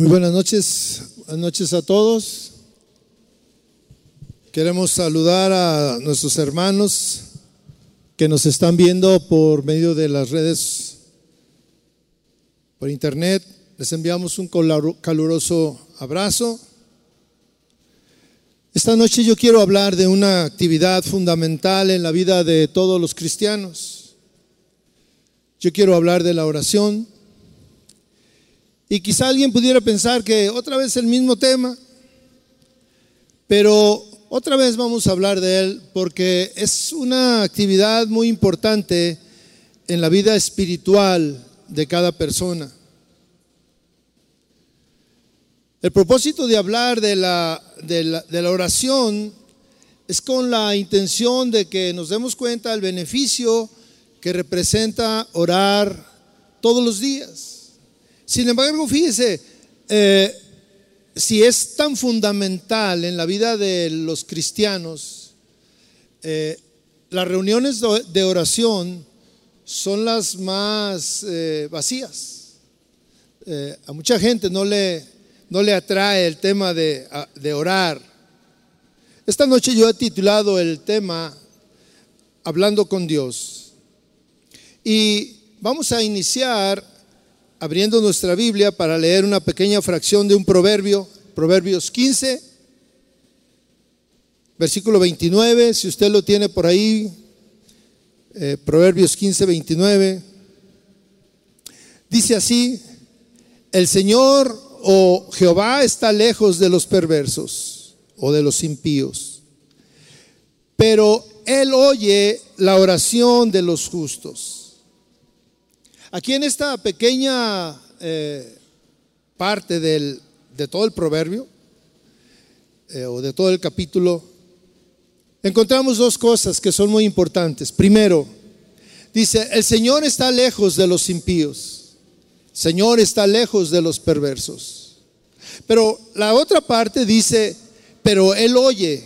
Muy buenas noches, buenas noches a todos. Queremos saludar a nuestros hermanos que nos están viendo por medio de las redes, por internet. Les enviamos un caluroso abrazo. Esta noche yo quiero hablar de una actividad fundamental en la vida de todos los cristianos. Yo quiero hablar de la oración. Y quizá alguien pudiera pensar que otra vez el mismo tema, pero otra vez vamos a hablar de él porque es una actividad muy importante en la vida espiritual de cada persona. El propósito de hablar de la, de la, oración es con la intención de que nos demos cuenta del beneficio que representa orar todos los días. Sin embargo, fíjese, eh, si es tan fundamental en la vida de los cristianos, eh, las reuniones de oración son las más eh, vacías. a mucha gente no le, no le atrae el tema de, de orar. Esta noche yo he titulado el tema Hablando con Dios. Y vamos a iniciar abriendo nuestra Biblia para leer una pequeña fracción de un proverbio, Proverbios 15, versículo 29, si usted lo tiene por ahí, eh, Proverbios 15, 29, dice así, el Señor o Jehová está lejos de los perversos o de los impíos, pero Él oye la oración de los justos. Aquí en esta pequeña eh, parte del, de todo el proverbio eh, o de todo el capítulo, encontramos dos cosas que son muy importantes. Primero, dice, el Señor está lejos de los impíos. Señor está lejos de los perversos. Pero la otra parte dice, pero Él oye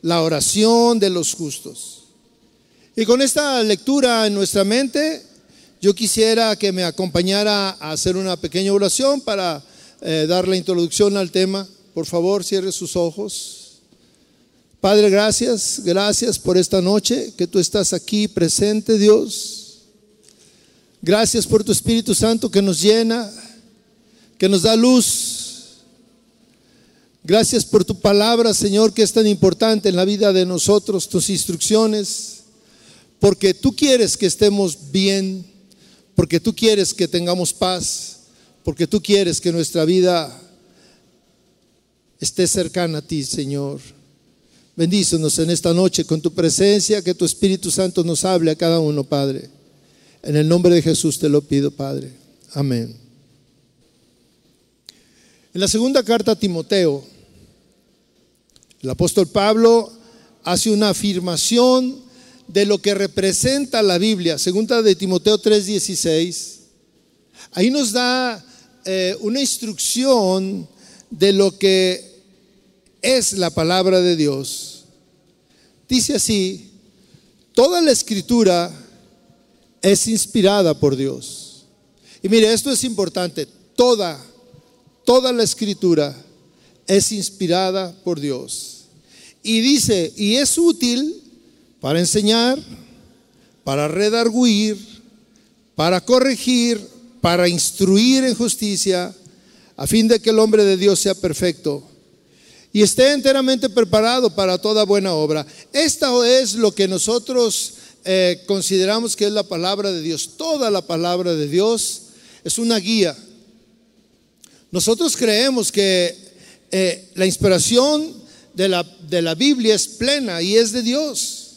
la oración de los justos. Y con esta lectura en nuestra mente, yo quisiera que me acompañara a hacer una pequeña oración para eh, dar la introducción al tema. Por favor, cierre sus ojos. Padre, gracias, gracias por esta noche que tú estás aquí presente, Dios. Gracias por tu Espíritu Santo que nos llena, que nos da luz. Gracias por tu palabra, Señor, que es tan importante en la vida de nosotros, tus instrucciones, porque tú quieres que estemos bien, porque tú quieres que tengamos paz, porque tú quieres que nuestra vida esté cercana a ti, Señor. Bendícenos en esta noche con tu presencia, que tu Espíritu Santo nos hable a cada uno, Padre. En el nombre de Jesús te lo pido, Padre. Amén. En la segunda carta a Timoteo, el apóstol Pablo hace una afirmación de lo que representa la Biblia. Segunda de Timoteo 3:16. Ahí nos da eh, una instrucción de lo que es la palabra de Dios. Dice así, toda la escritura es inspirada por Dios. Y mire, esto es importante. Toda, toda la escritura es inspirada por Dios. Y dice, y es útil para enseñar, para redarguir, para corregir, para instruir en justicia, a fin de que el hombre de Dios sea perfecto y esté enteramente preparado para toda buena obra. Esto es lo que nosotros eh, consideramos que es la palabra de Dios. Toda la palabra de Dios es una guía. Nosotros creemos que eh, la inspiración de la, de la Biblia es plena y es de Dios.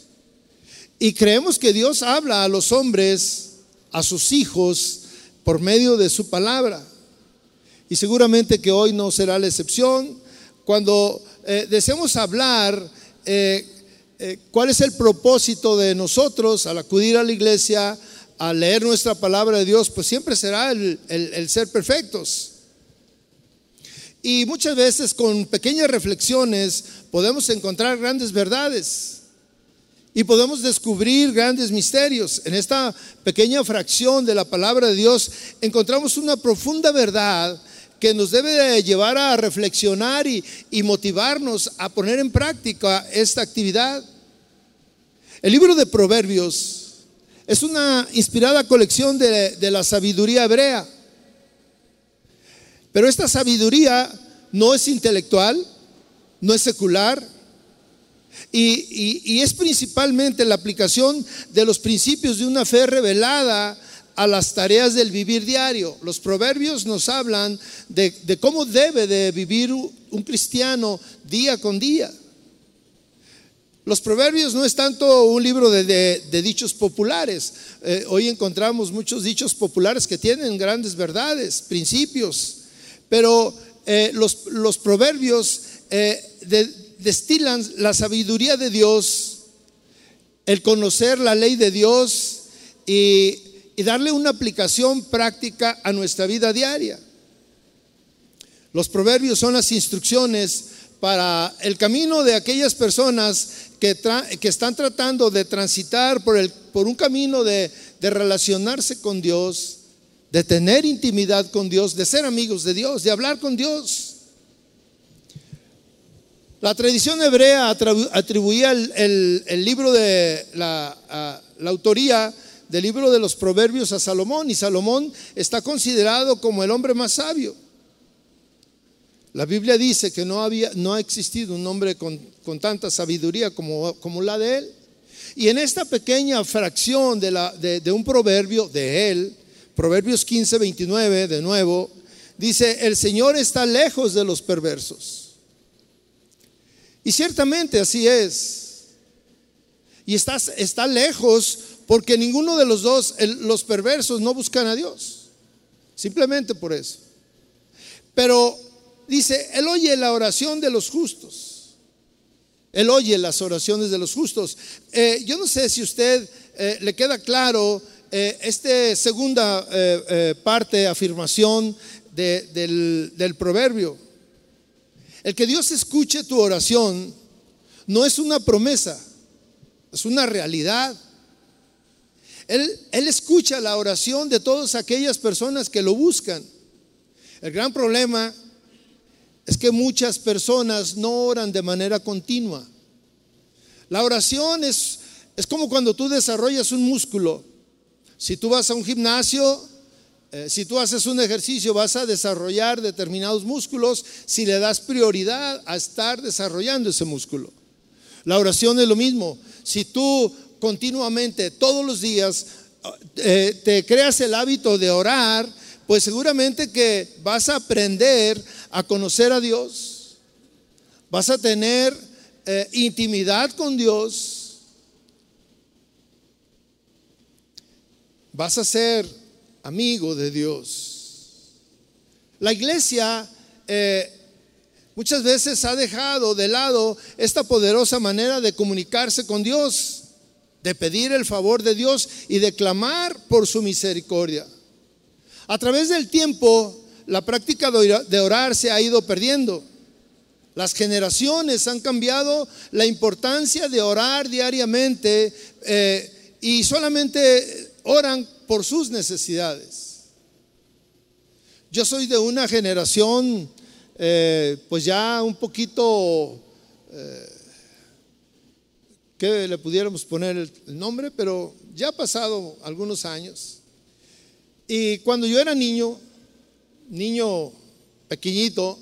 Y creemos que Dios habla a los hombres, a sus hijos, por medio de su palabra. Y seguramente que hoy no será la excepción. Cuando eh, deseamos hablar eh, eh, cuál es el propósito de nosotros al acudir a la iglesia, a leer nuestra palabra de Dios, pues siempre será el ser perfectos. Y muchas veces con pequeñas reflexiones podemos encontrar grandes verdades y podemos descubrir grandes misterios. En esta pequeña fracción de la palabra de Dios encontramos una profunda verdad que nos debe de llevar a reflexionar y, y motivarnos a poner en práctica esta actividad. El libro de Proverbios es una inspirada colección de, de la sabiduría hebrea. Pero esta sabiduría no es intelectual, no es secular, y, es principalmente la aplicación de los principios de una fe revelada a las tareas del vivir diario. Los proverbios nos hablan de, cómo debe de vivir un cristiano día con día. Los proverbios no es tanto un libro de, dichos populares. Eh, hoy encontramos muchos dichos populares que tienen grandes verdades, principios, pero eh, los, proverbios eh, destilan la sabiduría de Dios, el conocer la ley de Dios y, darle una aplicación práctica a nuestra vida diaria. Los proverbios son las instrucciones para el camino de aquellas personas que, están tratando de transitar por, el, por un camino de relacionarse con Dios, de tener intimidad con Dios, de ser amigos de Dios, de hablar con Dios. La tradición hebrea atribuía el, libro de la, autoría del libro de los proverbios a Salomón y Salomón está considerado como el hombre más sabio. La Biblia dice que no, había, no ha existido un hombre con, tanta sabiduría como, la de él. Y en esta pequeña fracción de, la, de un proverbio de él, Proverbios 15, 29, de nuevo, dice, el Señor está lejos de los perversos y ciertamente así es. Y está, lejos porque ninguno de los dos, los perversos, no buscan a Dios. Simplemente por eso. Pero dice, Él oye la oración de los justos. Él oye las oraciones de los justos. Eh, yo no sé si usted eh, le queda claro eh, esta segunda parte, afirmación del proverbio. El que Dios escuche tu oración no es una promesa, es una realidad. Él, él, escucha la oración de todas aquellas personas que lo buscan. El gran problema es que muchas personas no oran de manera continua. La oración es, es como cuando tú desarrollas un músculo. Si tú vas a un gimnasio, eh, si tú haces un ejercicio vas a desarrollar determinados músculos si le das prioridad a estar desarrollando ese músculo. La oración es lo mismo. Si tú continuamente, todos los días, eh, te creas el hábito de orar, pues seguramente que vas a aprender a conocer a Dios, vas a tener eh, intimidad con Dios, vas a ser amigo de Dios. La iglesia eh, muchas veces ha dejado de lado esta poderosa manera de comunicarse con Dios, de pedir el favor de Dios y de clamar por su misericordia. A través del tiempo, la práctica de orar se ha ido perdiendo. Las generaciones han cambiado la importancia de orar diariamente eh, y solamente oran por sus necesidades. Yo soy de una generación, eh, pues ya un poquito, eh, que le pudiéramos poner el, nombre, pero ya ha pasado algunos años. Y cuando yo era niño, niño pequeñito,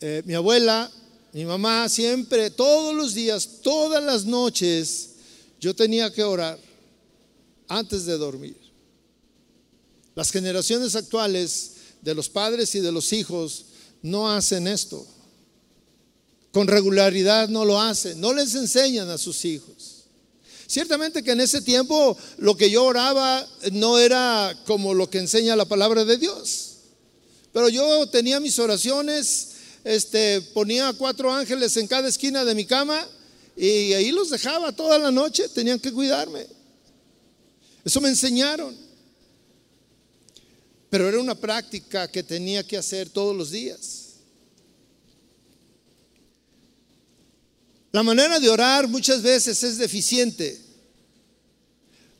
eh, mi abuela, mi mamá siempre, todos los días, todas las noches, yo tenía que orar antes de dormir. Las generaciones actuales de los padres y de los hijos no hacen esto. Con regularidad no lo hacen, no les enseñan a sus hijos. Ciertamente que en ese tiempo lo que yo oraba no era como lo que enseña la palabra de Dios. Pero yo tenía mis oraciones, este, ponía cuatro ángeles en cada esquina de mi cama y ahí los dejaba toda la noche, tenían que cuidarme. Eso me enseñaron. Pero era una práctica que tenía que hacer todos los días. La manera de orar muchas veces es deficiente,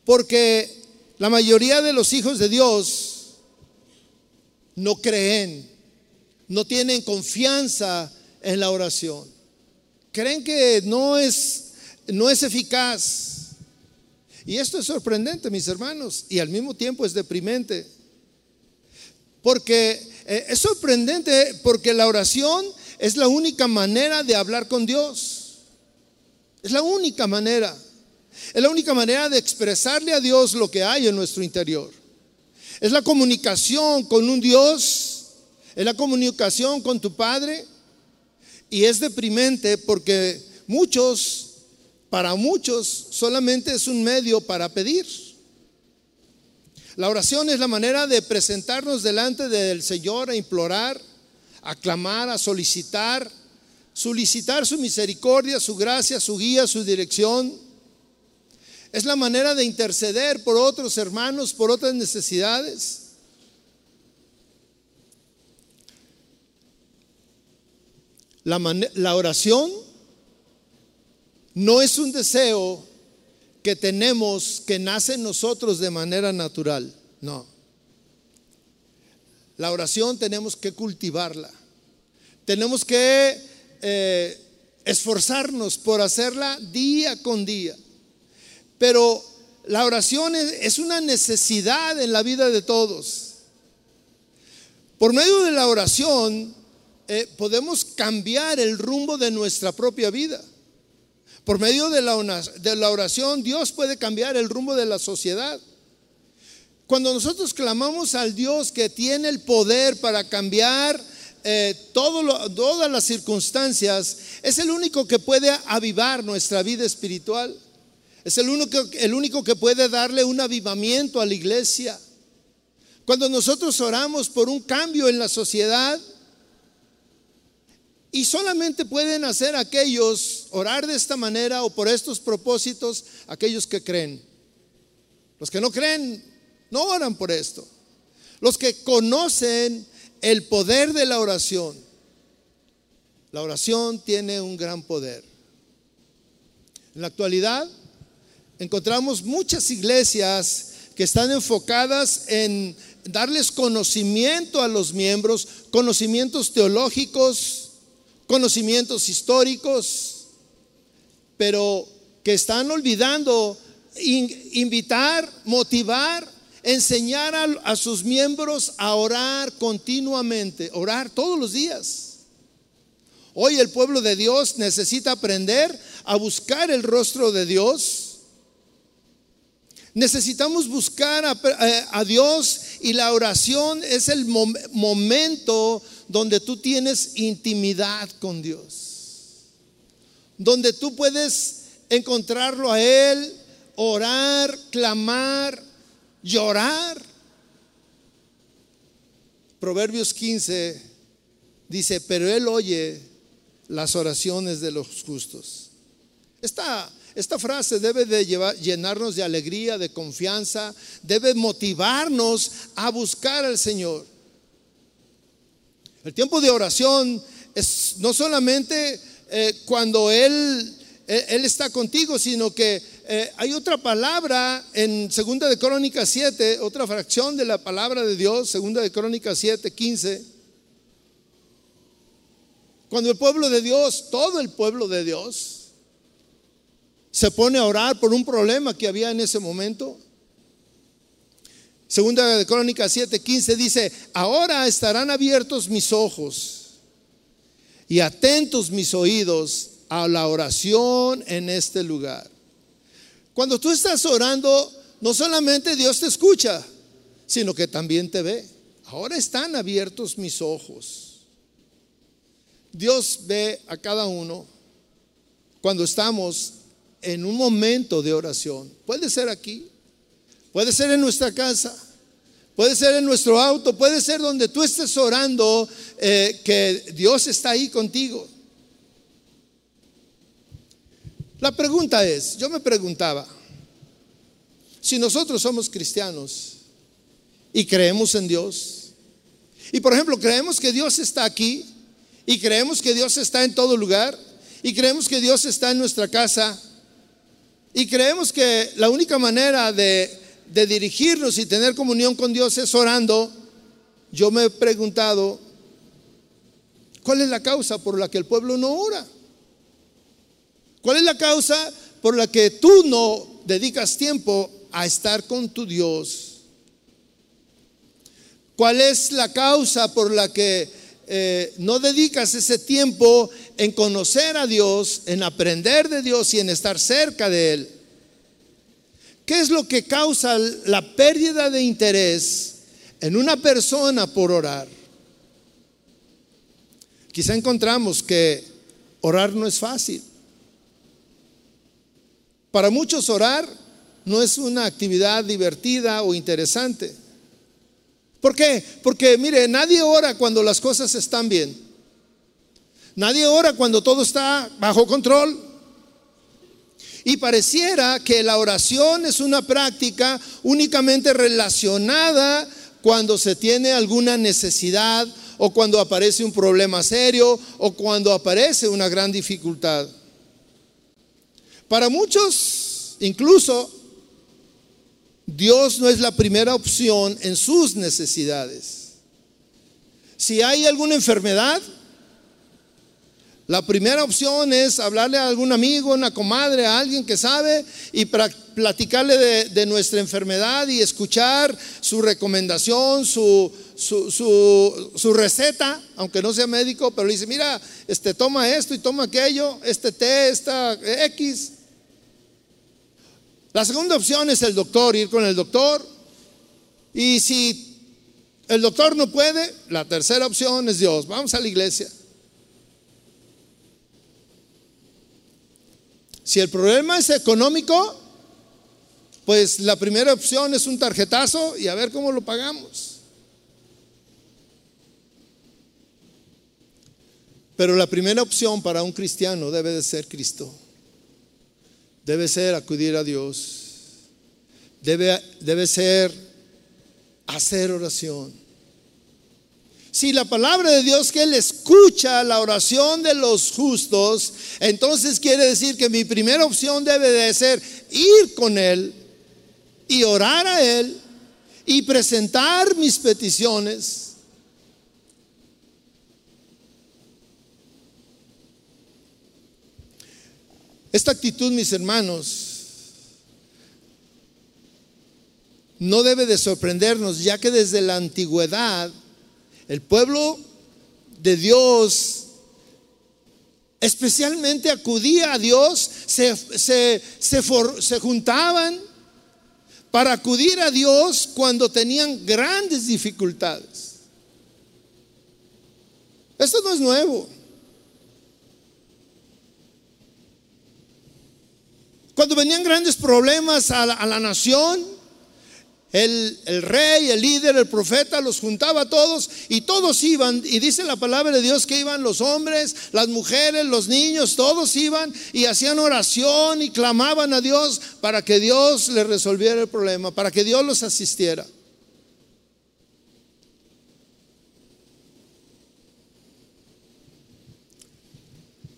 porque la mayoría de los hijos de Dios no creen no tienen confianza en la oración. Creen que no es, no es eficaz. Y esto es sorprendente, mis hermanos, y al mismo tiempo es deprimente. Porque eh, es sorprendente porque la oración es la única manera de hablar con Dios. Es la única manera. Es la única manera de expresarle a Dios lo que hay en nuestro interior. Es la comunicación con un Dios. Es la comunicación con tu Padre. Y es deprimente porque muchos, para muchos, solamente es un medio para pedir. La oración es la manera de presentarnos delante del Señor a implorar, a clamar, a solicitar, solicitar su misericordia, su gracia, su guía, su dirección. Es la manera de interceder por otros hermanos, por otras necesidades. La, la, oración no es un deseo que tenemos que nace en nosotros de manera natural, no. La oración tenemos que cultivarla. Tenemos que eh, esforzarnos por hacerla día con día. Pero la oración es, una necesidad en la vida de todos. Por medio de la oración eh, podemos cambiar el rumbo de nuestra propia vida. Por medio de la, oración Dios puede cambiar el rumbo de la sociedad. Cuando nosotros clamamos al Dios que tiene el poder para cambiar eh, todas las circunstancias, es el único que puede avivar nuestra vida espiritual. Es el único, el único que puede darle un avivamiento a la iglesia. Cuando nosotros oramos por un cambio en la sociedad, y solamente pueden hacer aquellos, orar de esta manera o por estos propósitos, aquellos que creen. Los que no creen, no oran por esto. Los que conocen el poder de la oración. La oración tiene un gran poder. En la actualidad encontramos muchas iglesias que están enfocadas en darles conocimiento a los miembros, conocimientos teológicos, conocimientos históricos, pero que están olvidando invitar, motivar enseñar a, sus miembros a orar continuamente, orar todos los días. Hoy el pueblo de Dios necesita aprender a buscar el rostro de Dios. Necesitamos buscar a, Dios y la oración es el momento donde tú tienes intimidad con Dios. Donde tú puedes encontrarlo a Él, orar, clamar, llorar. Proverbios 15 dice, pero Él oye las oraciones de los justos. Esta, esta frase debe de llevar, llenarnos de alegría, de confianza, debe motivarnos a buscar al Señor. El tiempo de oración es no solamente eh, cuando Él, Él está contigo, sino que eh, hay otra palabra en Segunda de Crónicas 7, otra fracción de la palabra de Dios, Segunda de Crónicas 7, 15. Cuando el pueblo de Dios, todo el pueblo de Dios, se pone a orar por un problema que había en ese momento. Segunda de Crónicas 7, 15 dice, ahora estarán abiertos mis ojos y atentos mis oídos a la oración en este lugar. Cuando tú estás orando, no solamente Dios te escucha, sino que también te ve. Ahora están abiertos mis ojos. Dios ve a cada uno cuando estamos en un momento de oración. Puede ser aquí, puede ser en nuestra casa, puede ser en nuestro auto, puede ser donde tú estés orando, eh, que Dios está ahí contigo. La pregunta es, yo me preguntaba, si nosotros somos cristianos y creemos en Dios, y por ejemplo creemos que Dios está aquí, y creemos que Dios está en todo lugar, y creemos que Dios está en nuestra casa, y creemos que la única manera de, de dirigirnos y tener comunión con Dios es orando, yo me he preguntado, ¿Cuál es la causa por la que el pueblo no ora? ¿Cuál es la causa por la que tú no dedicas tiempo a estar con tu Dios? ¿Cuál es la causa por la que eh, no dedicas ese tiempo en conocer a Dios, en aprender de Dios y en estar cerca de Él? ¿Qué es lo que causa la pérdida de interés en una persona por orar? Quizá encontramos que orar no es fácil. Para muchos orar no es una actividad divertida o interesante. ¿Por qué? Porque mire, nadie ora cuando las cosas están bien. Nadie ora cuando todo está bajo control. Y pareciera que la oración es una práctica únicamente relacionada cuando se tiene alguna necesidad o cuando aparece un problema serio o cuando aparece una gran dificultad. Para muchos, incluso, Dios no es la primera opción en sus necesidades. Si hay alguna enfermedad, la primera opción es hablarle a algún amigo, una comadre, a alguien que sabe y platicarle de, nuestra enfermedad y escuchar su recomendación, su, su, receta, aunque no sea médico, pero le dice, mira, este, toma esto y toma aquello, este té, esta X. La segunda opción es el doctor, ir con el doctor. Y si el doctor no puede, la tercera opción es Dios. Vamos a la iglesia. Si el problema es económico, pues la primera opción es un tarjetazo y a ver cómo lo pagamos. Pero la primera opción para un cristiano debe de ser Cristo debe ser acudir a Dios, debe, debe ser hacer oración. Si la palabra de Dios que Él escucha la oración de los justos, entonces quiere decir que mi primera opción debe de ser ir con Él y orar a Él y presentar mis peticiones. Esta actitud, mis hermanos, no debe de sorprendernos, ya que desde la antigüedad el pueblo de Dios especialmente acudía a Dios, se, se, juntaban para acudir a Dios cuando tenían grandes dificultades. Esto no es nuevo. Cuando venían grandes problemas a la, nación, el, rey, el líder, el profeta los juntaba a todos y todos iban. Y dice la palabra de Dios que iban los hombres, las mujeres, los niños, todos iban y hacían oración y clamaban a Dios para que Dios les resolviera el problema, para que Dios los asistiera.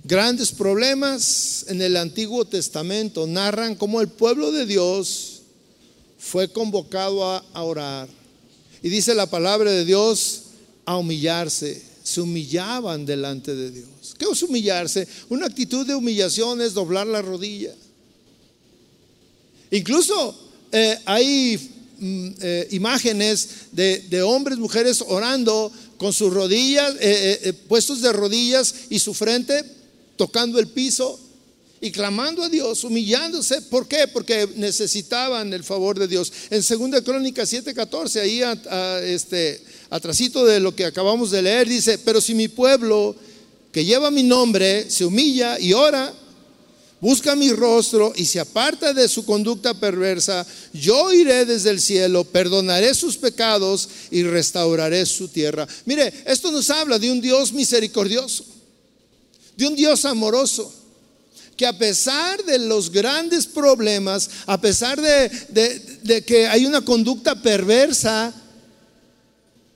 Grandes problemas en el Antiguo Testamento narran cómo el pueblo de Dios fue convocado a, orar. Y dice la palabra de Dios a humillarse. Se humillaban delante de Dios. ¿Qué es humillarse? Una actitud de humillación es doblar la rodilla. Incluso eh, hay mm, eh, imágenes de, hombres, mujeres orando con sus rodillas, eh, puestos de rodillas y su frente tocando el piso y clamando a Dios, humillándose. ¿Por qué? Porque necesitaban el favor de Dios. En 2 Crónicas 7:14, ahí a, este, atrasito de lo que acabamos de leer, dice, pero si mi pueblo que lleva mi nombre se humilla y ora, busca mi rostro y se aparta de su conducta perversa, yo iré desde el cielo, perdonaré sus pecados y restauraré su tierra. Mire, esto nos habla de un Dios misericordioso de un Dios amoroso, que a pesar de los grandes problemas, a pesar de, que hay una conducta perversa,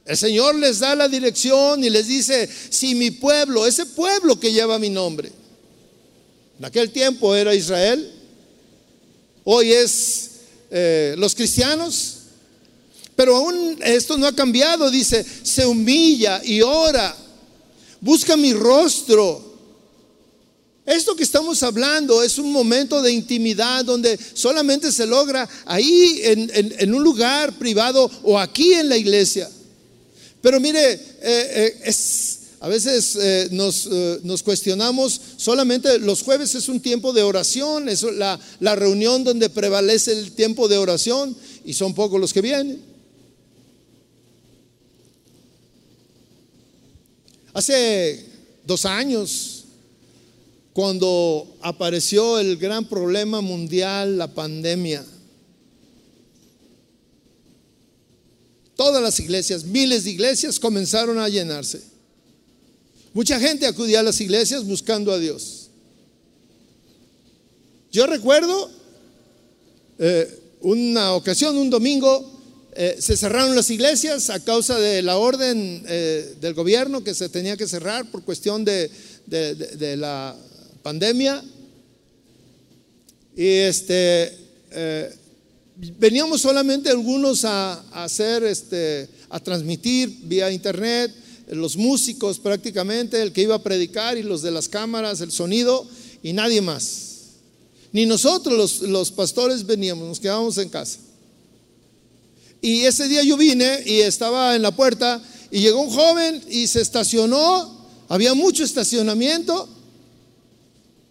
el Señor les da la dirección y les dice, si mi pueblo, ese pueblo que lleva mi nombre, en aquel tiempo era Israel, hoy es eh, los cristianos, pero aún esto no ha cambiado, dice, se humilla y ora busca mi rostro. Esto que estamos hablando es un momento de intimidad donde solamente se logra ahí en, un lugar privado o aquí en la iglesia. Pero mire, eh, eh, es, a veces eh, nos, cuestionamos, solamente los jueves es un tiempo de oración, es la reunión donde prevalece el tiempo de oración y son pocos los que vienen. Hace dos años cuando apareció el gran problema mundial, la pandemia. Todas las iglesias, miles de iglesias comenzaron a llenarse. Mucha gente acudía a las iglesias buscando a Dios. Yo recuerdo eh, una ocasión, un domingo, eh, se cerraron las iglesias a causa de la orden eh, del gobierno que se tenía que cerrar por cuestión de la pandemia. Y este, eh, veníamos solamente algunos a, hacer, este, a transmitir vía internet, los músicos prácticamente, el que iba a predicar y los de las cámaras, el sonido y nadie más. Ni nosotros los, los pastores veníamos, nos quedábamos en casa. Y ese día yo vine y estaba en la puerta y llegó un joven y se estacionó, había mucho estacionamiento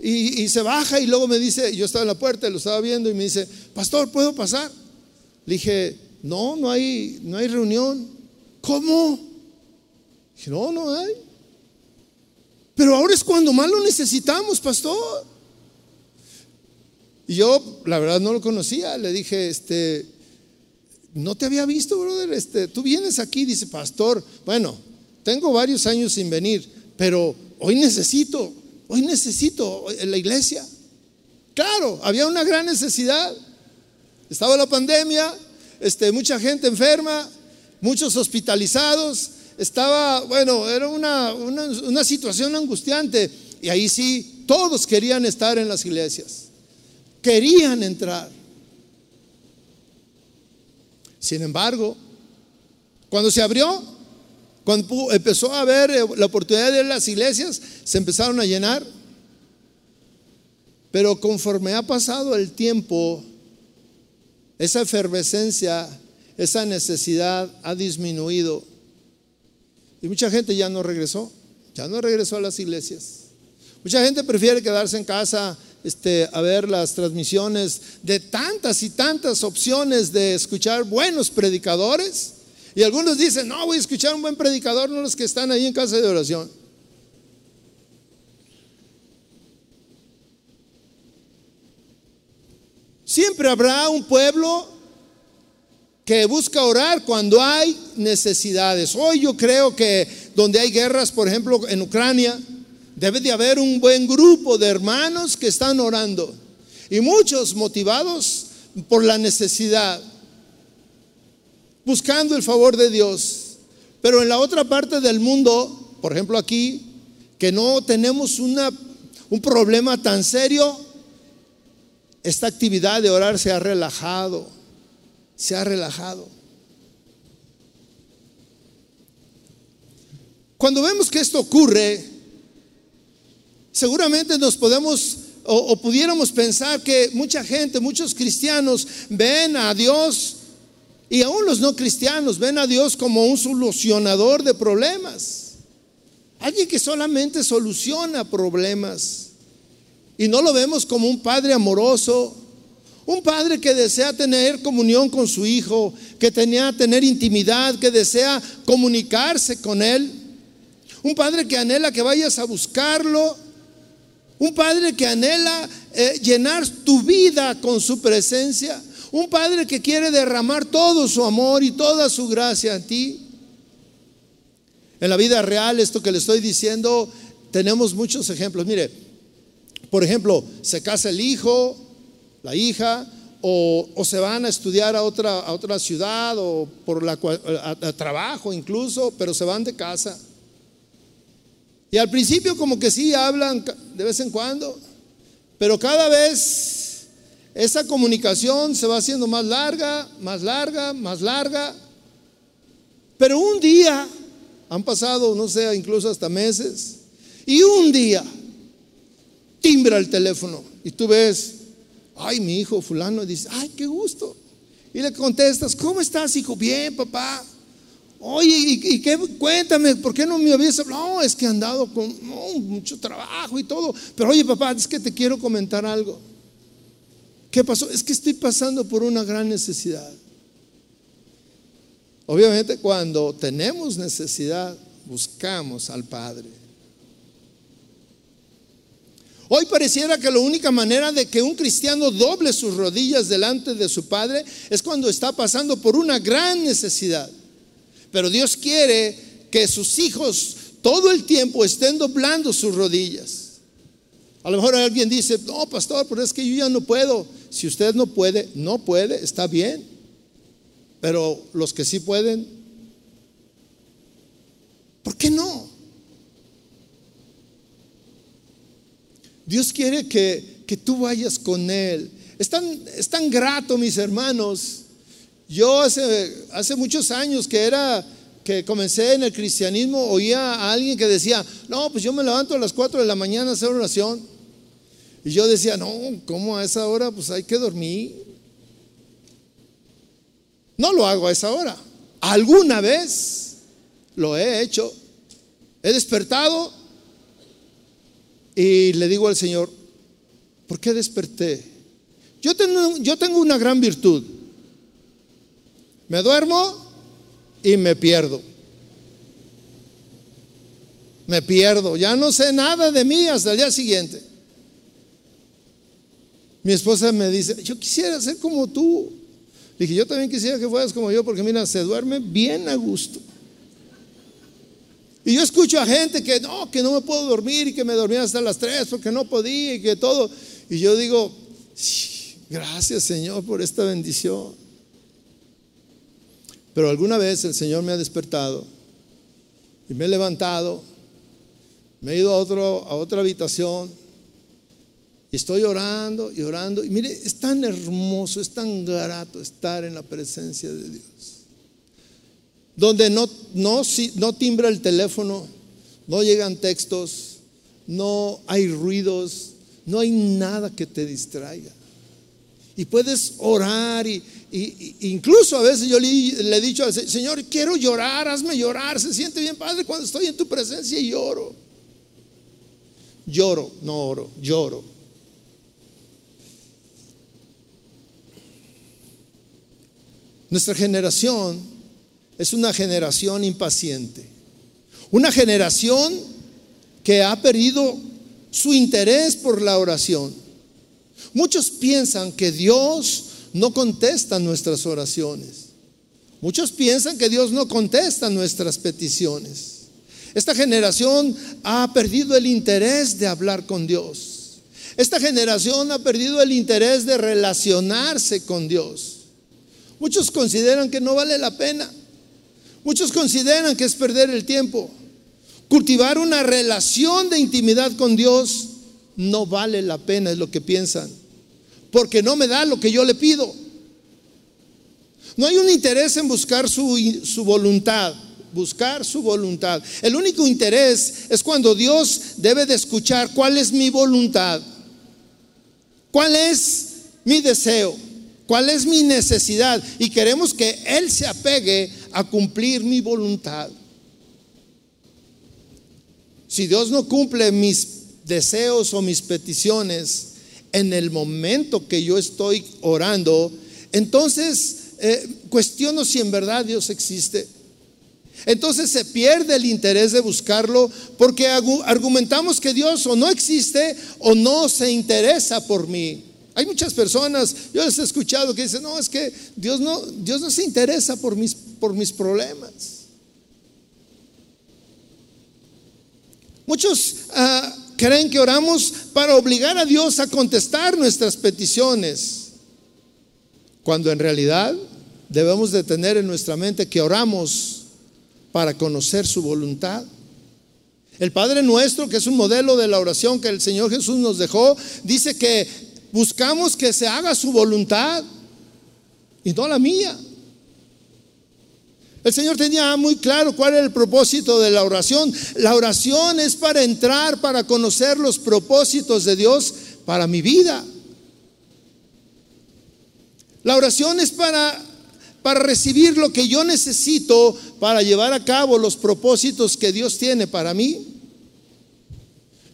y, se baja y luego me dice, yo estaba en la puerta, lo estaba viendo y me dice, pastor, ¿puedo pasar? Le dije, no, no hay, no hay reunión. ¿Cómo? Dije, no, no hay. Pero ahora es cuando más lo necesitamos, pastor. Y yo, la verdad, no lo conocía. Le dije, este, no te había visto, brother. Este, tú vienes aquí, dice, pastor. Bueno, tengo varios años sin venir, pero hoy necesito. Hoy necesito la iglesia. Claro, había una gran necesidad. Estaba la pandemia, este, mucha gente enferma, muchos hospitalizados. Estaba, bueno, era una, una situación angustiante. Y ahí sí, todos querían estar en las iglesias. Querían entrar. Sin embargo, cuando se abrió, cuando empezó a haber eh, la oportunidad de las iglesias, se empezaron a llenar. Pero conforme ha pasado el tiempo, esa efervescencia, esa necesidad ha disminuido. Y mucha gente ya no regresó, ya no regresó a las iglesias. Mucha gente prefiere quedarse en casa este, a ver las transmisiones de tantas y tantas opciones de escuchar buenos predicadores y algunos dicen, no, voy a escuchar un buen predicador, no los que están ahí en casa de oración. Siempre habrá un pueblo que busca orar cuando hay necesidades. Hoy yo creo que donde hay guerras, por ejemplo, en Ucrania, debe de haber un buen grupo de hermanos que están orando. Y muchos motivados por la necesidad buscando el favor de Dios. Pero en la otra parte del mundo, por ejemplo aquí, que no tenemos una, un problema tan serio, esta actividad de orar se ha relajado, se ha relajado. Cuando vemos que esto ocurre, seguramente nos podemos o, o, pudiéramos pensar que mucha gente, muchos cristianos ven a Dios y aún los no cristianos ven a Dios como un solucionador de problemas. Alguien que solamente soluciona problemas. Y no lo vemos como un padre amoroso, un padre que desea tener comunión con su hijo, que tenía tener intimidad, que desea comunicarse con él. Un padre que anhela que vayas a buscarlo. Un padre que anhela eh, llenar tu vida con su presencia. Un padre que quiere derramar todo su amor y toda su gracia en ti. En la vida real, esto que le estoy diciendo, tenemos muchos ejemplos. Mire, por ejemplo, se casa el hijo, la hija, o, se van a estudiar a otra, a otra ciudad o por la, a trabajo incluso, pero se van de casa. Y al principio como que sí hablan de vez en cuando, pero cada vez esa comunicación se va haciendo más larga, más larga, más larga. Pero un día Han pasado, no sé, incluso hasta meses. Y un día timbra el teléfono y tú ves, ay, mi hijo fulano dice, ay, qué gusto. Y le contestas, ¿cómo estás, hijo? Bien, papá. Oye, ¿y, qué? Cuéntame, ¿por qué no me habías hablado? No, es que he andado con mucho trabajo y todo. Pero oye, papá, es que te quiero comentar algo. ¿Qué pasó? Es que estoy pasando por una gran necesidad. Obviamente cuando tenemos necesidad, buscamos al Padre. Hoy pareciera que la única manera de que un cristiano doble sus rodillas delante de su Padre es cuando está pasando por una gran necesidad. Pero Dios quiere que sus hijos todo el tiempo estén doblando sus rodillas. A lo mejor alguien dice, no, pastor, pero es que yo ya no puedo. Si usted no puede, no puede, está bien. Pero los que sí pueden, ¿por qué no? Dios quiere que, que tú vayas con Él. Es tan, es tan grato, mis hermanos. Yo hace, hace muchos años que era que comencé en el cristianismo, oía a alguien que decía, no, pues yo me levanto a las 4 de la mañana a hacer oración. Y yo decía, no, ¿cómo a esa hora? Pues hay que dormir. No lo hago a esa hora. Alguna vez lo he hecho. He despertado y le digo al Señor, ¿por qué desperté? Yo tengo, yo tengo una gran virtud. Me duermo y me pierdo. Me pierdo. Ya no sé nada de mí hasta el día siguiente. Mi esposa me dice, yo quisiera ser como tú. dije, yo también quisiera que fueras como yo, porque mira, se duerme bien a gusto. Y yo escucho a gente que no, que no me puedo dormir y que me dormía hasta las 3 porque no podía y que todo. Y yo digo, gracias Señor por esta bendición. Pero alguna vez el Señor me ha despertado y me he levantado, me he ido a, otro, a otra habitación y estoy orando y orando. Y mire, es tan hermoso, es tan grato estar en la presencia de Dios. Donde no, no, no timbra el teléfono, no llegan textos, no hay ruidos, no hay nada que te distraiga. Y puedes orar y, incluso a veces yo le, le, he dicho al Señor, quiero llorar, hazme llorar. Se siente bien, Padre, cuando estoy en tu presencia y lloro. Lloro, no oro, lloro. Nuestra generación es una generación impaciente, una generación que ha perdido su interés por la oración. Muchos piensan que Dios no contesta nuestras oraciones. Muchos piensan que Dios no contesta nuestras peticiones. Esta generación ha perdido el interés de hablar con Dios. Esta generación ha perdido el interés de relacionarse con Dios. Muchos consideran que no vale la pena. Muchos consideran que es perder el tiempo. Cultivar una relación de intimidad con Dios no vale la pena, es lo que piensan. Porque no me da lo que yo le pido. No hay un interés en buscar su, su voluntad buscar su voluntad. El único interés es cuando Dios debe de escuchar cuál es mi voluntad, cuál es mi deseo cuál es mi necesidad y queremos que Él se apegue a cumplir mi voluntad. Si Dios no cumple mis deseos o mis peticiones en el momento que yo estoy orando, entonces eh, cuestiono si en verdad Dios existe. Entonces se pierde el interés de buscarlo porque argumentamos que Dios o no existe o no se interesa por mí. Hay muchas personas, yo les he escuchado que dicen, no, es que Dios no, Dios no se interesa por mis, por mis problemas. Muchos ah, creen que oramos para obligar a Dios a contestar nuestras peticiones, cuando en realidad debemos de tener en nuestra mente que oramos para conocer su voluntad. El Padre nuestro, que es un modelo de la oración que el Señor Jesús nos dejó, dice que buscamos que se haga su voluntad y no la mía. El Señor tenía muy claro cuál era el propósito de la oración. La oración es para entrar, para conocer los propósitos de Dios para mi vida. La oración es para, para recibir lo que yo necesito para llevar a cabo los propósitos que Dios tiene para mí.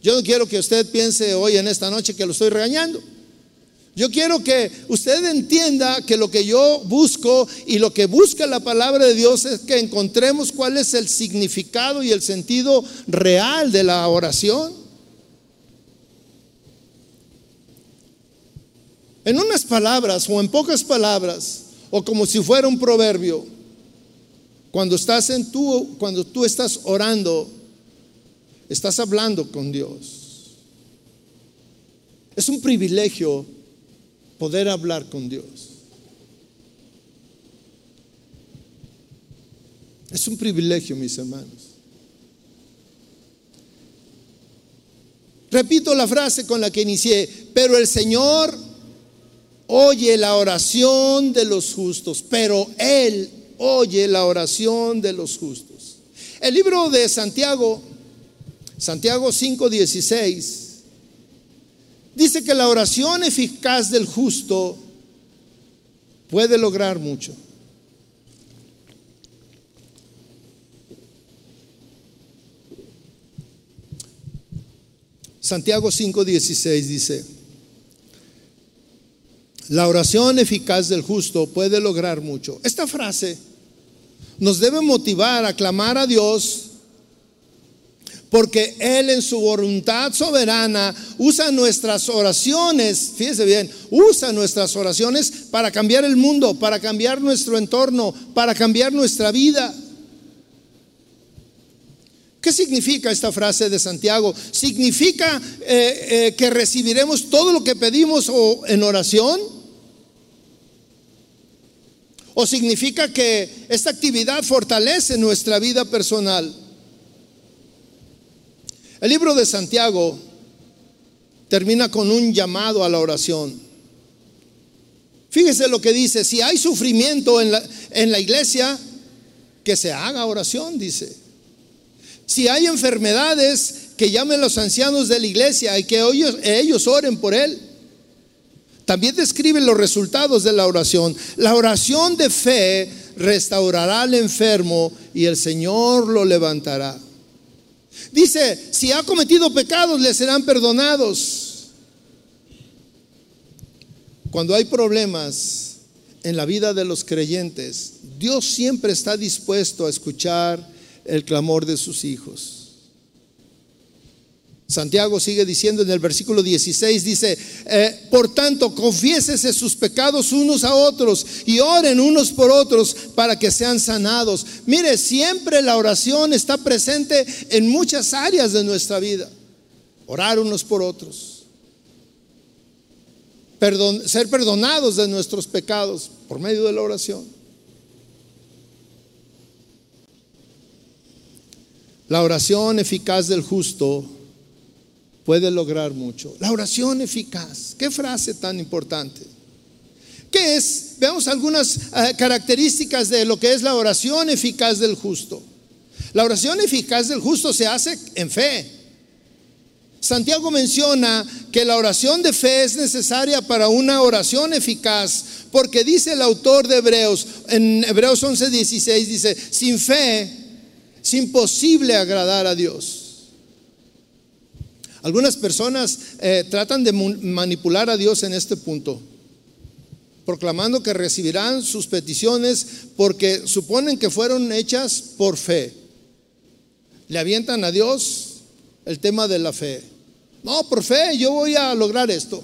Yo no quiero que usted piense hoy en esta noche que lo estoy regañando. Yo quiero que usted entienda que lo que yo busco y lo que busca la palabra de Dios es que encontremos cuál es el significado y el sentido real de la oración. En unas palabras o en pocas palabras o como si fuera un proverbio, cuando estás en tú, cuando tú estás orando, estás hablando con Dios. Es un privilegio poder hablar con Dios. Es un privilegio, mis hermanos. Repito la frase con la que inicié, pero el Señor oye la oración de los justos, pero Él oye la oración de los justos. El libro de Santiago, Santiago 5:16, Dice que la oración eficaz del justo puede lograr mucho. Santiago 5:16 dice, la oración eficaz del justo puede lograr mucho. Esta frase nos debe motivar a clamar a Dios porque Él en su voluntad soberana usa nuestras oraciones, fíjese bien, usa nuestras oraciones para cambiar el mundo, para cambiar nuestro entorno, para cambiar nuestra vida. ¿Qué significa esta frase de Santiago? ¿Significa eh, eh, que recibiremos todo lo que pedimos en oración? ¿O significa que esta actividad fortalece nuestra vida personal? El libro de Santiago termina con un llamado a la oración. Fíjese lo que dice, si hay sufrimiento en la, iglesia, que se haga oración, dice. Si hay enfermedades, que llamen los ancianos de la iglesia y que ellos, ellos oren por él. También describe los resultados de la oración. La oración de fe restaurará al enfermo y el Señor lo levantará. Dice, si ha cometido pecados, le serán perdonados. Cuando hay problemas en la vida de los creyentes, Dios siempre está dispuesto a escuchar el clamor de sus hijos. Santiago sigue diciendo en el versículo 16, dice, eh, por tanto, confiésese sus pecados unos a otros y oren unos por otros para que sean sanados. Mire, siempre la oración está presente en muchas áreas de nuestra vida. Orar unos por otros. ser perdonados de nuestros pecados por medio de la oración. La oración eficaz del justo puede lograr mucho. La oración eficaz. Qué frase tan importante. ¿Qué es? Veamos algunas eh, características de lo que es la oración eficaz del justo. La oración eficaz del justo se hace en fe. Santiago menciona que la oración de fe es necesaria para una oración eficaz, porque dice el autor de Hebreos, en Hebreos 11:16 dice, sin fe es imposible agradar a Dios. Algunas personas eh, tratan de manipular a Dios en este punto, proclamando que recibirán sus peticiones porque suponen que fueron hechas por fe. Le avientan a Dios el tema de la fe. No, por fe yo voy a lograr esto.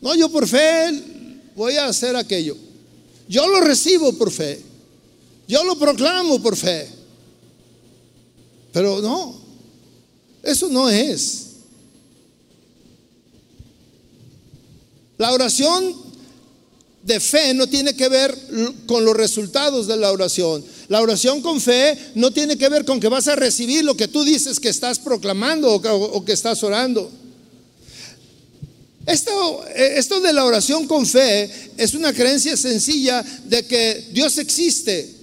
No, yo por fe voy a hacer aquello. Yo lo recibo por fe. Yo lo proclamo por fe. Pero no, eso no es. La oración de fe no tiene que ver con los resultados de la oración. La oración con fe no tiene que ver con que vas a recibir lo que tú dices que estás proclamando o que, estás orando. Esto, esto de la oración con fe es una creencia sencilla de que Dios existe,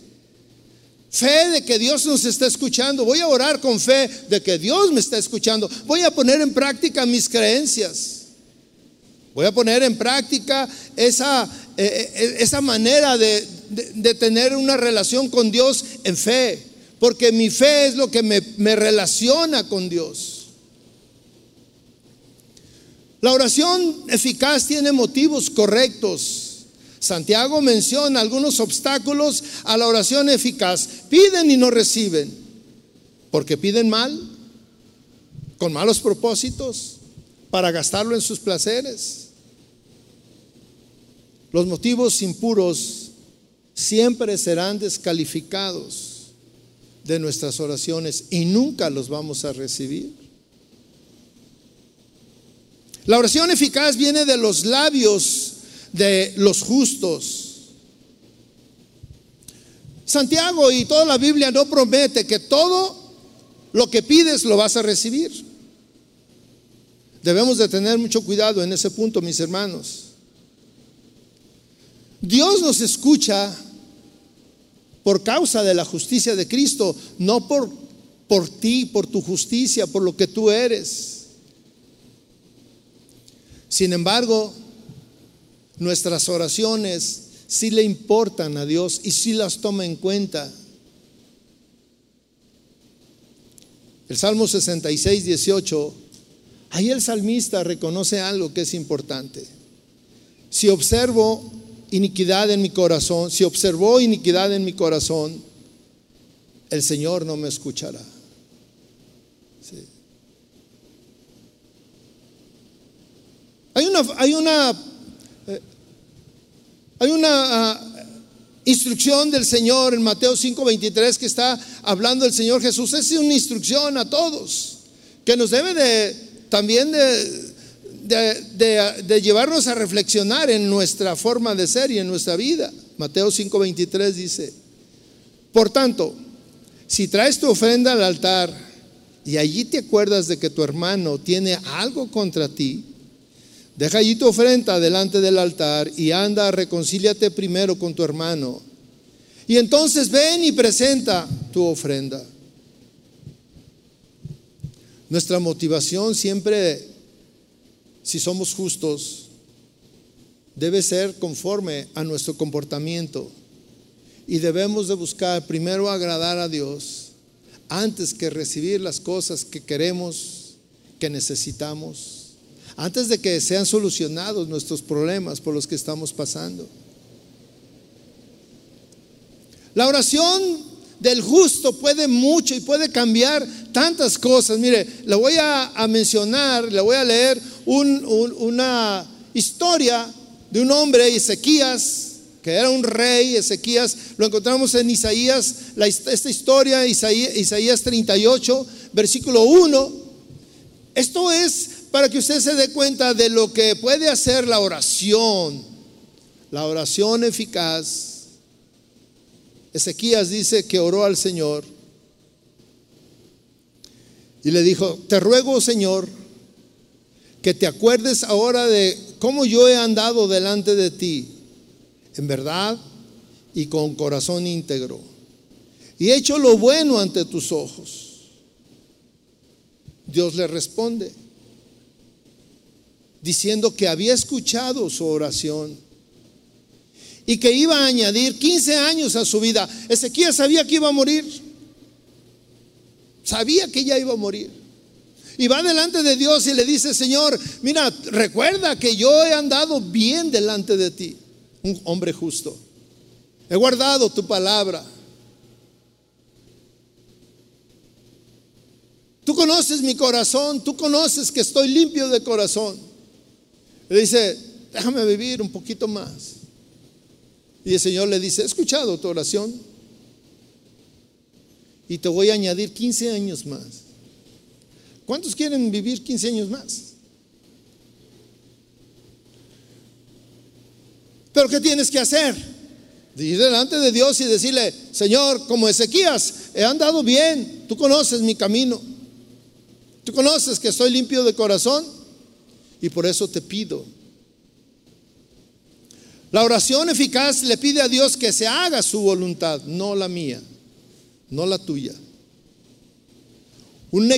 Fe de que Dios nos está escuchando. Voy a orar con fe de que Dios me está escuchando. Voy a poner en práctica mis creencias. Voy a poner en práctica esa, eh, eh, esa manera de, de, tener una relación con Dios en fe. Porque mi fe es lo que me, me relaciona con Dios. La oración eficaz tiene motivos correctos. Santiago menciona algunos obstáculos a la oración eficaz. Piden y no reciben. Porque piden mal, con malos propósitos, para gastarlo en sus placeres. Los motivos impuros siempre serán descalificados de nuestras oraciones y nunca los vamos a recibir. La oración eficaz viene de los labios de los justos. Santiago y toda la Biblia no promete que todo lo que pides lo vas a recibir. Debemos de tener mucho cuidado en ese punto, mis hermanos. Dios nos escucha por causa de la justicia de Cristo, no por, por ti, por tu justicia, por lo que tú eres. Sin embargo, nuestras oraciones sí le importan a Dios y sí las toma en cuenta. El Salmo 66, 18, ahí el salmista reconoce algo que es importante. Si observo iniquidad en mi corazón, si observó iniquidad en mi corazón, el Señor no me escuchará. Hay una, hay una, eh, hay una ah, instrucción del Señor en Mateo 5:23 que está hablando el Señor Jesús. Es una instrucción a todos que nos debe de también de de, llevarnos a reflexionar en nuestra forma de ser y en nuestra vida. Mateo 5:23 dice, por tanto, si traes tu ofrenda al altar y allí te acuerdas de que tu hermano tiene algo contra ti, deja allí tu ofrenda delante del altar y anda, reconcíliate primero con tu hermano. Y entonces ven y presenta tu ofrenda. Nuestra motivación siempre si somos justos, debe ser conforme a nuestro comportamiento. Y debemos de buscar primero agradar a Dios antes que recibir las cosas que queremos, que necesitamos, antes de que sean solucionados nuestros problemas por los que estamos pasando. La oración del justo puede mucho y puede cambiar tantas cosas. Mire, le voy a, mencionar, le voy a leer una historia de un hombre, Ezequías, que era un rey, Ezequías, lo encontramos en Isaías, esta historia, Isaías, Isaías 38, versículo 1. Esto es para que usted se dé cuenta de lo que puede hacer la oración, la oración eficaz Ezequías dice que oró al Señor y le dijo, te ruego Señor, que te acuerdes ahora de cómo yo he andado delante de ti, en verdad y con corazón íntegro, y he hecho lo bueno ante tus ojos. Dios le responde, diciendo que había escuchado su oración y que iba a añadir 15 años a su vida. Ezequiel sabía que iba a morir. Sabía que ya iba a morir. Y va delante de Dios y le dice, Señor, mira, recuerda que yo he andado bien delante de ti, un hombre justo. He guardado tu palabra. Tú conoces mi corazón, tú conoces que estoy limpio de corazón. Le dice, déjame vivir un poquito más. Y el Señor le dice, he escuchado tu oración y te voy a añadir 15 años más. ¿Cuántos quieren vivir 15 años más? Pero ¿qué tienes que hacer? Ir delante de Dios y decirle, Señor, como Ezequías, he andado bien, tú conoces mi camino, tú conoces que estoy limpio de corazón y por eso te pido la oración eficaz le pide a Dios que se haga su voluntad, no la mía. no la tuya. Un,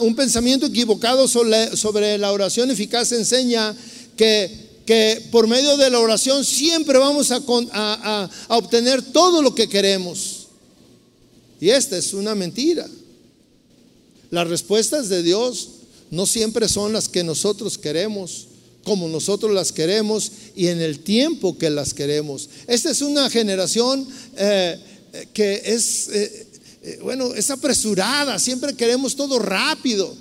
un pensamiento equivocado sobre, sobre, la oración eficaz enseña que, que, por medio de la oración siempre vamos a, a, a obtener todo lo que queremos. Y esta es una mentira. Las respuestas de Dios no siempre son las que nosotros queremos, como nosotros las queremos y en el tiempo que las queremos. Esta es una generación eh, que es, eh, eh, bueno, es apresurada, siempre queremos todo rápido.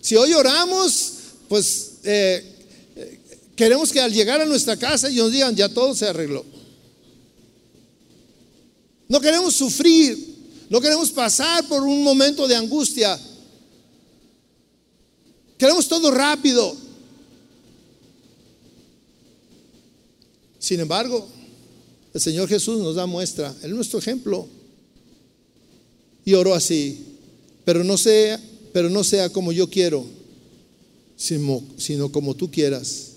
Si hoy oramos, pues queremos que al llegar a nuestra casa y nos digan, ya todo se arregló. No queremos sufrir, no queremos pasar por un momento de angustia. Queremos todo rápido. Sin embargo, el Señor Jesús nos da muestra, Él es nuestro ejemplo. Y oró así, pero no sea, pero no sea como yo quiero, sino, sino como tú quieras.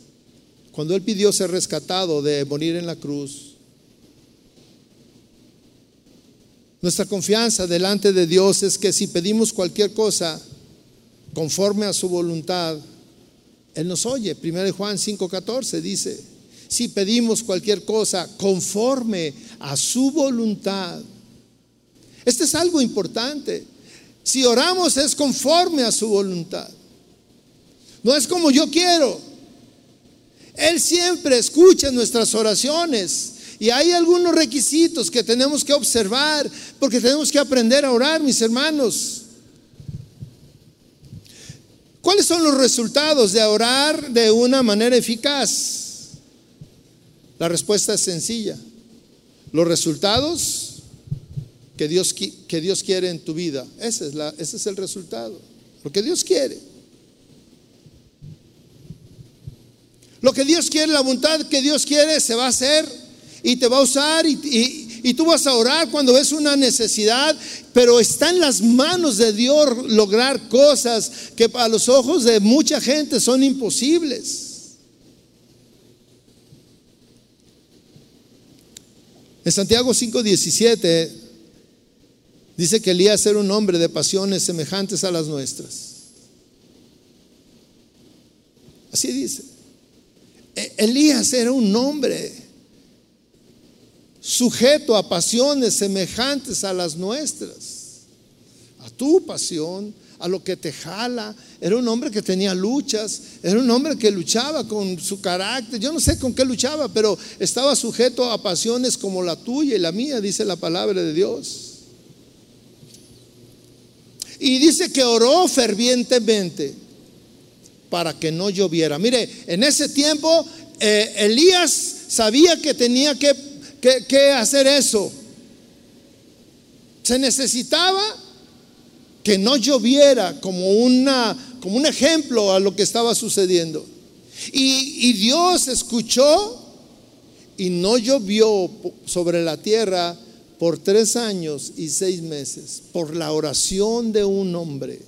Cuando Él pidió ser rescatado de morir en la cruz, nuestra confianza delante de Dios es que si pedimos cualquier cosa conforme a su voluntad, Él nos oye. 1 Juan 5:14 dice, si pedimos cualquier cosa conforme a su voluntad. Este es algo importante. Si oramos es conforme a su voluntad. No es como yo quiero. Él siempre escucha nuestras oraciones. Y hay algunos requisitos que tenemos que observar porque tenemos que aprender a orar, mis hermanos. ¿Cuáles son los resultados de orar de una manera eficaz? La respuesta es sencilla. Los resultados que Dios, que Dios quiere en tu vida, ese es, la, ese es el resultado. Lo que Dios quiere. Lo que Dios quiere, la voluntad que Dios quiere, se va a hacer y te va a usar y, y, tú vas a orar cuando es una necesidad, pero está en las manos de Dios lograr cosas que a los ojos de mucha gente son imposibles. En Santiago 5:17 dice que Elías era un hombre de pasiones semejantes a las nuestras. Así dice. E-, Elías era un hombre sujeto a pasiones semejantes a las nuestras, a tu pasión, a lo que te jala. Era un hombre que tenía luchas, era un hombre que luchaba con su carácter. Yo no sé con qué luchaba, pero estaba sujeto a pasiones como la tuya y la mía, dice la palabra de Dios. Y dice que oró fervientemente para que no lloviera. Mire, en ese tiempo eh, Elías sabía que tenía que, que hacer eso. Se necesitaba que no lloviera como, una, como un ejemplo a lo que estaba sucediendo. Y, y Dios escuchó y no llovió sobre la tierra por tres años y seis meses, por la oración de un hombre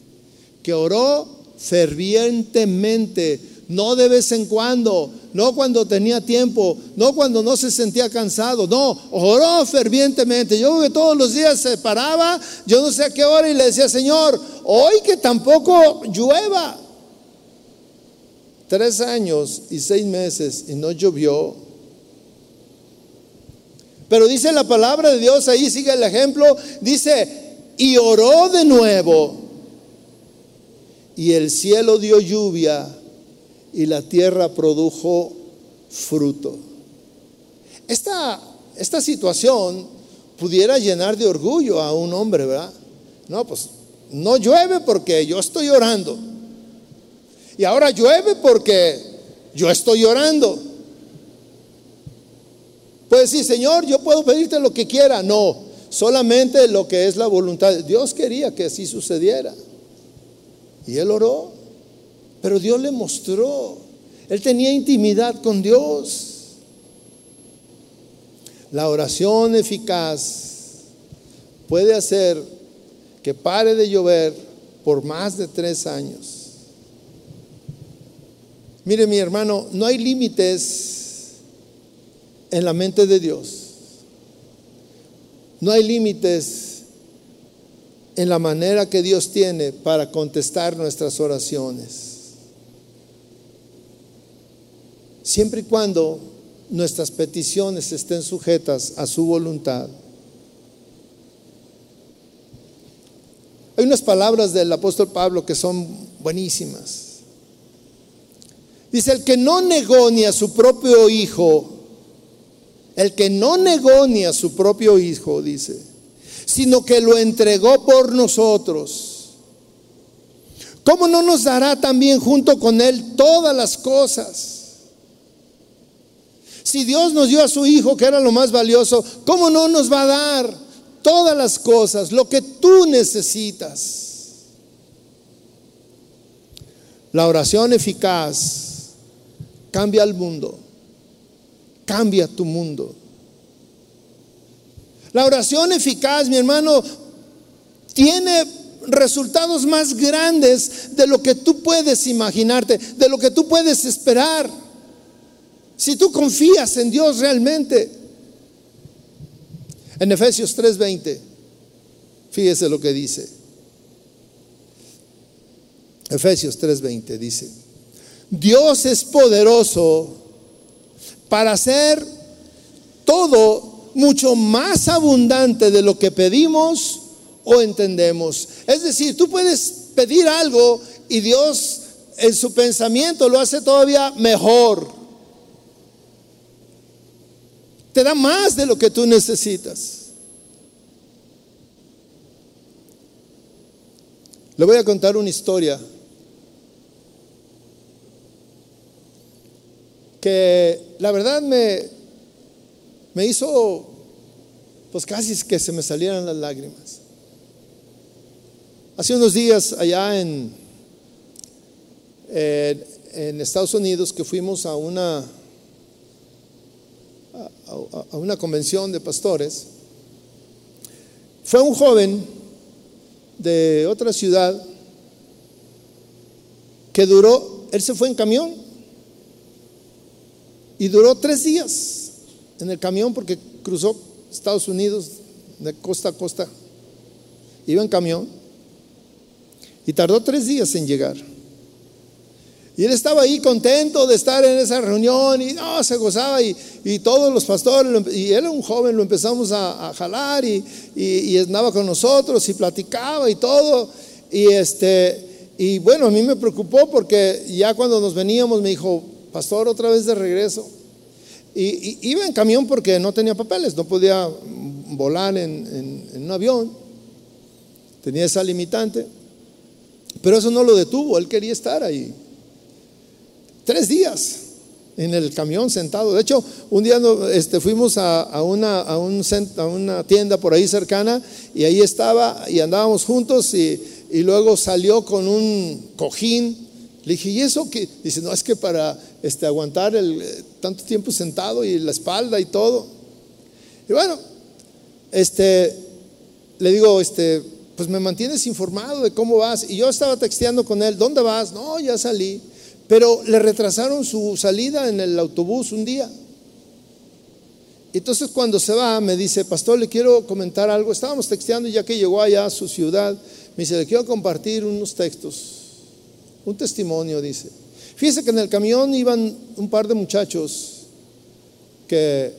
que oró fervientemente no de vez en cuando, no cuando tenía tiempo, no cuando no se sentía cansado, no, oró fervientemente. Yo que todos los días se paraba, yo no sé a qué hora y le decía, Señor, hoy que tampoco llueva. Tres años y seis meses y no llovió. Pero dice la palabra de Dios, ahí sigue el ejemplo, dice, y oró de nuevo, y el cielo dio lluvia y la tierra produjo fruto. Esta, esta situación pudiera llenar de orgullo a un hombre, ¿verdad? No, pues no llueve porque yo estoy orando. Y ahora llueve porque yo estoy orando. Puede decir, Señor, yo puedo pedirte lo que quiera. No, solamente lo que es la voluntad. Dios quería que así sucediera. Y él oró. Pero Dios le mostró. Él tenía intimidad con Dios. La oración eficaz puede hacer que pare de llover por más de tres años. Mire mi hermano, no hay límites en la mente de Dios. No hay límites en la manera que Dios tiene para contestar nuestras oraciones. Siempre y cuando nuestras peticiones estén sujetas a su voluntad. Hay unas palabras del apóstol Pablo que son buenísimas. Dice, el que no negó ni a su propio hijo, el que no negó ni a su propio hijo, dice, sino que lo entregó por nosotros. ¿Cómo no nos dará también junto con él todas las cosas? Si Dios nos dio a su Hijo, que era lo más valioso, ¿cómo no nos va a dar todas las cosas, lo que tú necesitas? La oración eficaz cambia el mundo, cambia tu mundo. La oración eficaz, mi hermano, tiene resultados más grandes de lo que tú puedes imaginarte, de lo que tú puedes esperar. Si tú confías en Dios realmente. En Efesios 3:20, fíjese lo que dice. Efesios 3:20 dice, Dios es poderoso para hacer todo mucho más abundante de lo que pedimos o entendemos. Es decir, tú puedes pedir algo y Dios en su pensamiento lo hace todavía mejor. Te da más de lo que tú necesitas. Le voy a contar una historia que la verdad me, me hizo, pues casi que se me salieran las lágrimas. Hace unos días allá en, en Estados Unidos que fuimos a una, a, a una convención de pastores, fue un joven de otra ciudad que duró, él se fue en camión y duró tres días en el camión porque cruzó Estados Unidos de costa a costa. Iba en camión y tardó tres días en llegar. Y él estaba ahí contento de estar en esa reunión y no, se gozaba y, todos los pastores, y él era un joven, lo empezamos a, jalar y, y, andaba con nosotros y platicaba y todo. Y, este, y bueno, a mí me preocupó porque ya cuando nos veníamos me dijo, pastor, otra vez de regreso. Y, iba en camión porque no tenía papeles, no podía volar en, un avión, tenía esa limitante. Pero eso no lo detuvo, él quería estar ahí. Tres días en el camión sentado. De hecho, un día este, fuimos a, una, a, un, a, una, tienda por ahí cercana y ahí estaba y andábamos juntos y luego salió con un cojín le dije, ¿y eso qué? Dice, no, es que para este, aguantar el, eh, tanto tiempo sentado y la espalda y todo. Y bueno, este, le digo, este, pues me mantienes informado de cómo vas. Y yo estaba texteando con él, ¿dónde vas? No, ya salí. Pero le retrasaron su salida en el autobús un día. Entonces cuando se va, me dice, pastor, le quiero comentar algo. Estábamos texteando ya que llegó allá a su ciudad. Me dice, le quiero compartir unos textos. Un testimonio, dice. Fíjese que en el camión iban un par de muchachos que,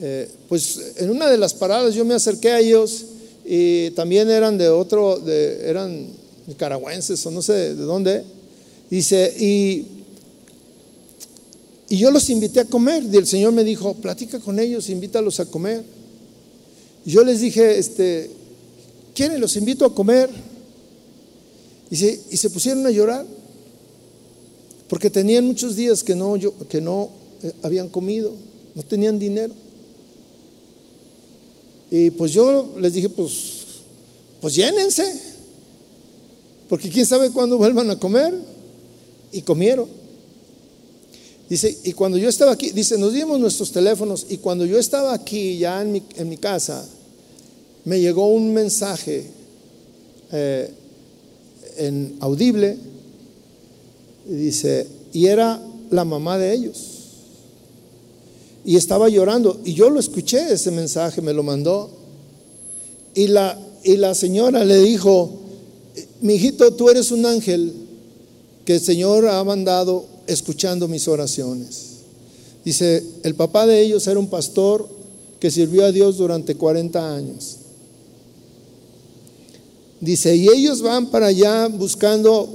eh, pues en una de las paradas yo me acerqué a ellos y también eran de otro, de, eran nicaragüenses o no sé de dónde. Dice, y, y yo los invité a comer. Y el Señor me dijo, platica con ellos, invítalos a comer. Yo les dije, este, ¿quieren? Los invito a comer. Y se pusieron a llorar porque tenían muchos días que no, que no eh, habían comido, no tenían dinero. Y pues yo les dije, pues, pues llénense, porque quién sabe cuándo vuelvan a comer. Y comieron. Dice, y cuando yo estaba aquí, dice, nos dimos nuestros teléfonos y cuando yo estaba aquí ya en mi, en mi casa, me llegó un mensaje eh, en audible dice, y era la mamá de ellos. Y estaba llorando. Y yo lo escuché, ese mensaje me lo mandó. Y la, y la señora le dijo, mi hijito, tú eres un ángel que el Señor ha mandado escuchando mis oraciones. Dice, el papá de ellos era un pastor que sirvió a Dios durante 40 años. Dice, y ellos van para allá buscando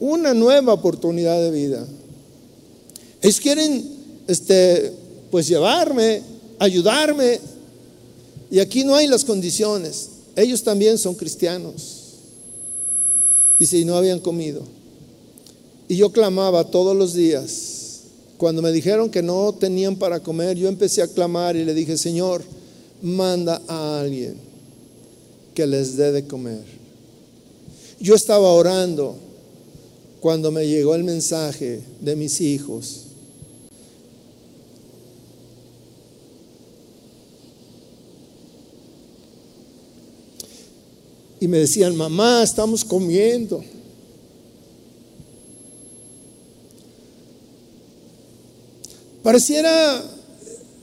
una nueva oportunidad de vida. Ellos quieren, este, pues llevarme, ayudarme. Y aquí no hay las condiciones. Ellos también son cristianos. Dice, y no habían comido. Y yo clamaba todos los días. Cuando me dijeron que no tenían para comer, yo empecé a clamar y le dije, Señor, manda a alguien que les dé de comer. Yo estaba orando cuando me llegó el mensaje de mis hijos. Y me decían, mamá, estamos comiendo. Pareciera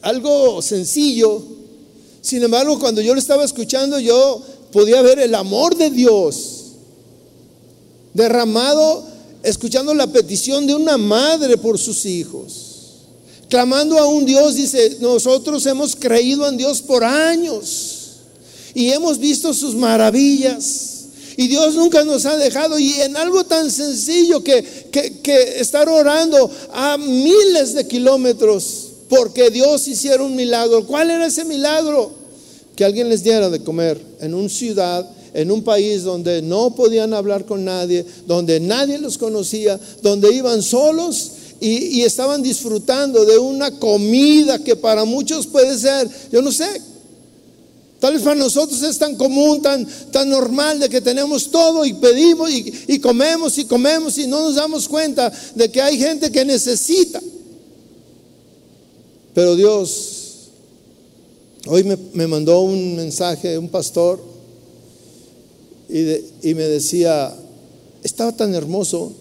algo sencillo. Sin embargo, cuando yo lo estaba escuchando, yo podía ver el amor de Dios derramado escuchando la petición de una madre por sus hijos. Clamando a un Dios, dice, nosotros hemos creído en Dios por años y hemos visto sus maravillas. Y Dios nunca nos ha dejado. Y en algo tan sencillo que, que, estar orando a miles de kilómetros porque Dios hiciera un milagro. ¿Cuál era ese milagro? Que alguien les diera de comer en una ciudad en un país donde no podían hablar con nadie, donde nadie los conocía, donde iban solos y, estaban disfrutando de una comida que para muchos puede ser, yo no sé, Tal vez para nosotros es tan común, tan, tan normal de que tenemos todo y pedimos y, y, comemos y comemos y no nos damos cuenta de que hay gente que necesita. Pero Dios, hoy me, me mandó un mensaje, un pastor, y, me decía, estaba tan hermoso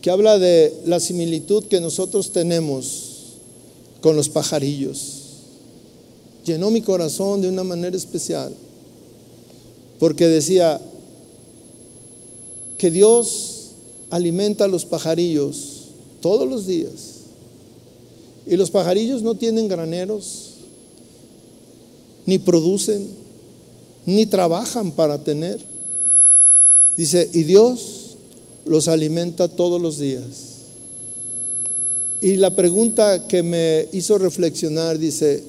que habla de la similitud que nosotros tenemos con los pajarillos. Llenó mi corazón de una manera especial, porque decía que Dios alimenta a los pajarillos todos los días. Y los pajarillos no tienen graneros, ni producen, ni trabajan para tener. Dice, y Dios los alimenta todos los días. Y la pregunta que me hizo reflexionar dice,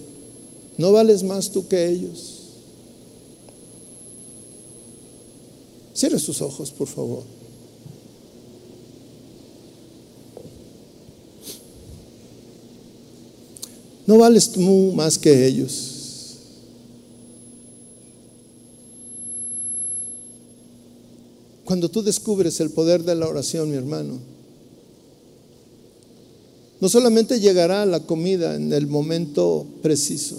¿no vales más tú que ellos? Cierre sus ojos, por favor. No vales tú más que ellos. Cuando tú descubres el poder de la oración, mi hermano, no solamente llegará la comida en el momento preciso,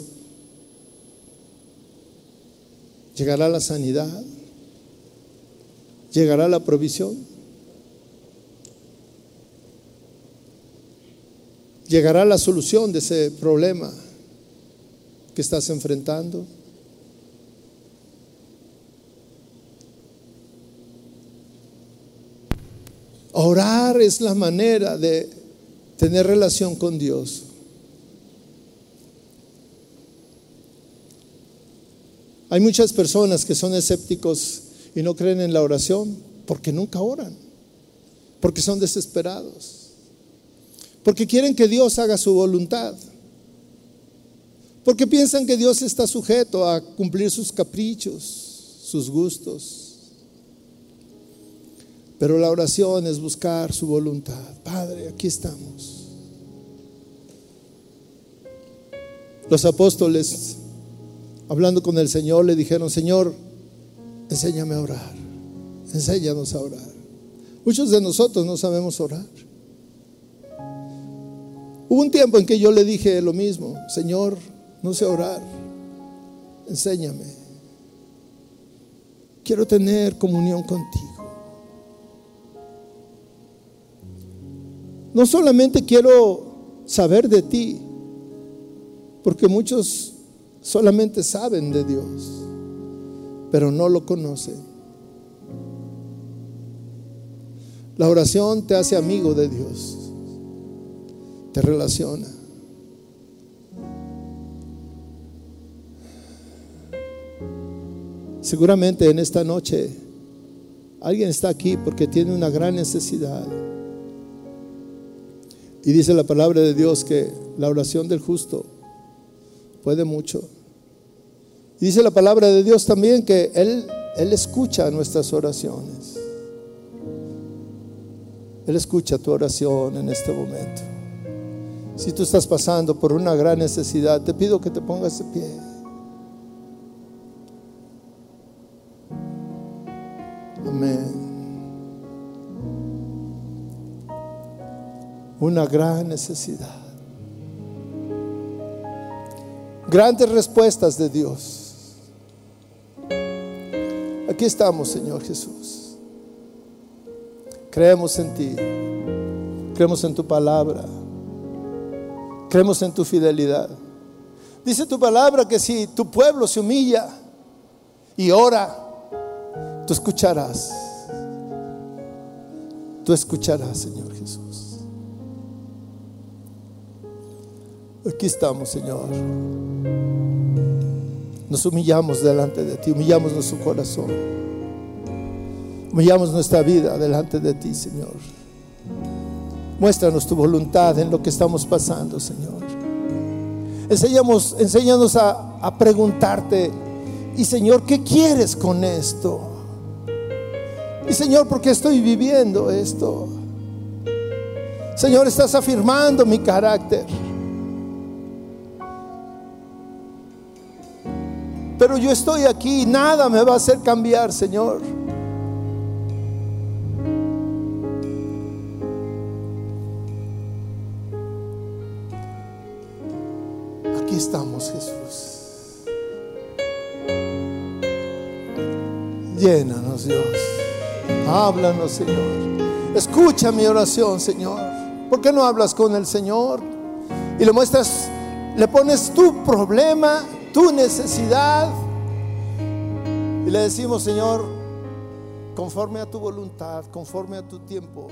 llegará la sanidad, llegará la provisión, llegará la solución de ese problema que estás enfrentando. Orar es la manera de tener relación con Dios. Hay muchas personas que son escépticos y no creen en la oración porque nunca oran, porque son desesperados, porque quieren que Dios haga su voluntad, porque piensan que Dios está sujeto a cumplir sus caprichos, sus gustos. Pero la oración es buscar su voluntad. Padre, aquí estamos. Los apóstoles, hablando con el Señor, le dijeron, Señor, enséñame a orar. Enséñanos a orar. Muchos de nosotros no sabemos orar. Hubo un tiempo en que yo le dije lo mismo, Señor, no sé orar, enséñame. Quiero tener comunión contigo. No solamente quiero saber de ti, porque muchos solamente saben de Dios. pero no lo conocen. La oración te hace amigo de Dios, te relaciona. Seguramente en esta noche alguien está aquí porque tiene una gran necesidad. Y dice la palabra de Dios que la oración del justo puede mucho. Y dice la palabra de Dios también que Él, Él escucha nuestras oraciones. Él escucha tu oración en este momento. Si tú estás pasando por una gran necesidad, te pido que te pongas de pie. Amén. Una gran necesidad. Grandes respuestas de Dios. Aquí estamos, Señor Jesús. Creemos en ti. Creemos en tu palabra. Creemos en tu fidelidad. Dice tu palabra que si tu pueblo se humilla y ora, tú escucharás. Tú escucharás, Señor Jesús. Aquí estamos, Señor. Nos humillamos delante de ti, humillamos nuestro corazón. Humillamos nuestra vida delante de ti, Señor. Muéstranos tu voluntad en lo que estamos pasando, Señor. Enseñamos, enséñanos a, a preguntarte, y Señor, ¿qué quieres con esto? Y Señor, ¿por qué estoy viviendo esto? Señor, estás afirmando mi carácter. Pero yo estoy aquí y nada me va a hacer cambiar, Señor. Aquí estamos, Jesús. Llénanos, Dios. Háblanos, Señor. Escucha mi oración, Señor. ¿Por qué no hablas con el Señor? Y le muestras, le pones tu problema tu necesidad. Y le decimos, Señor, conforme a tu voluntad, conforme a tu tiempo,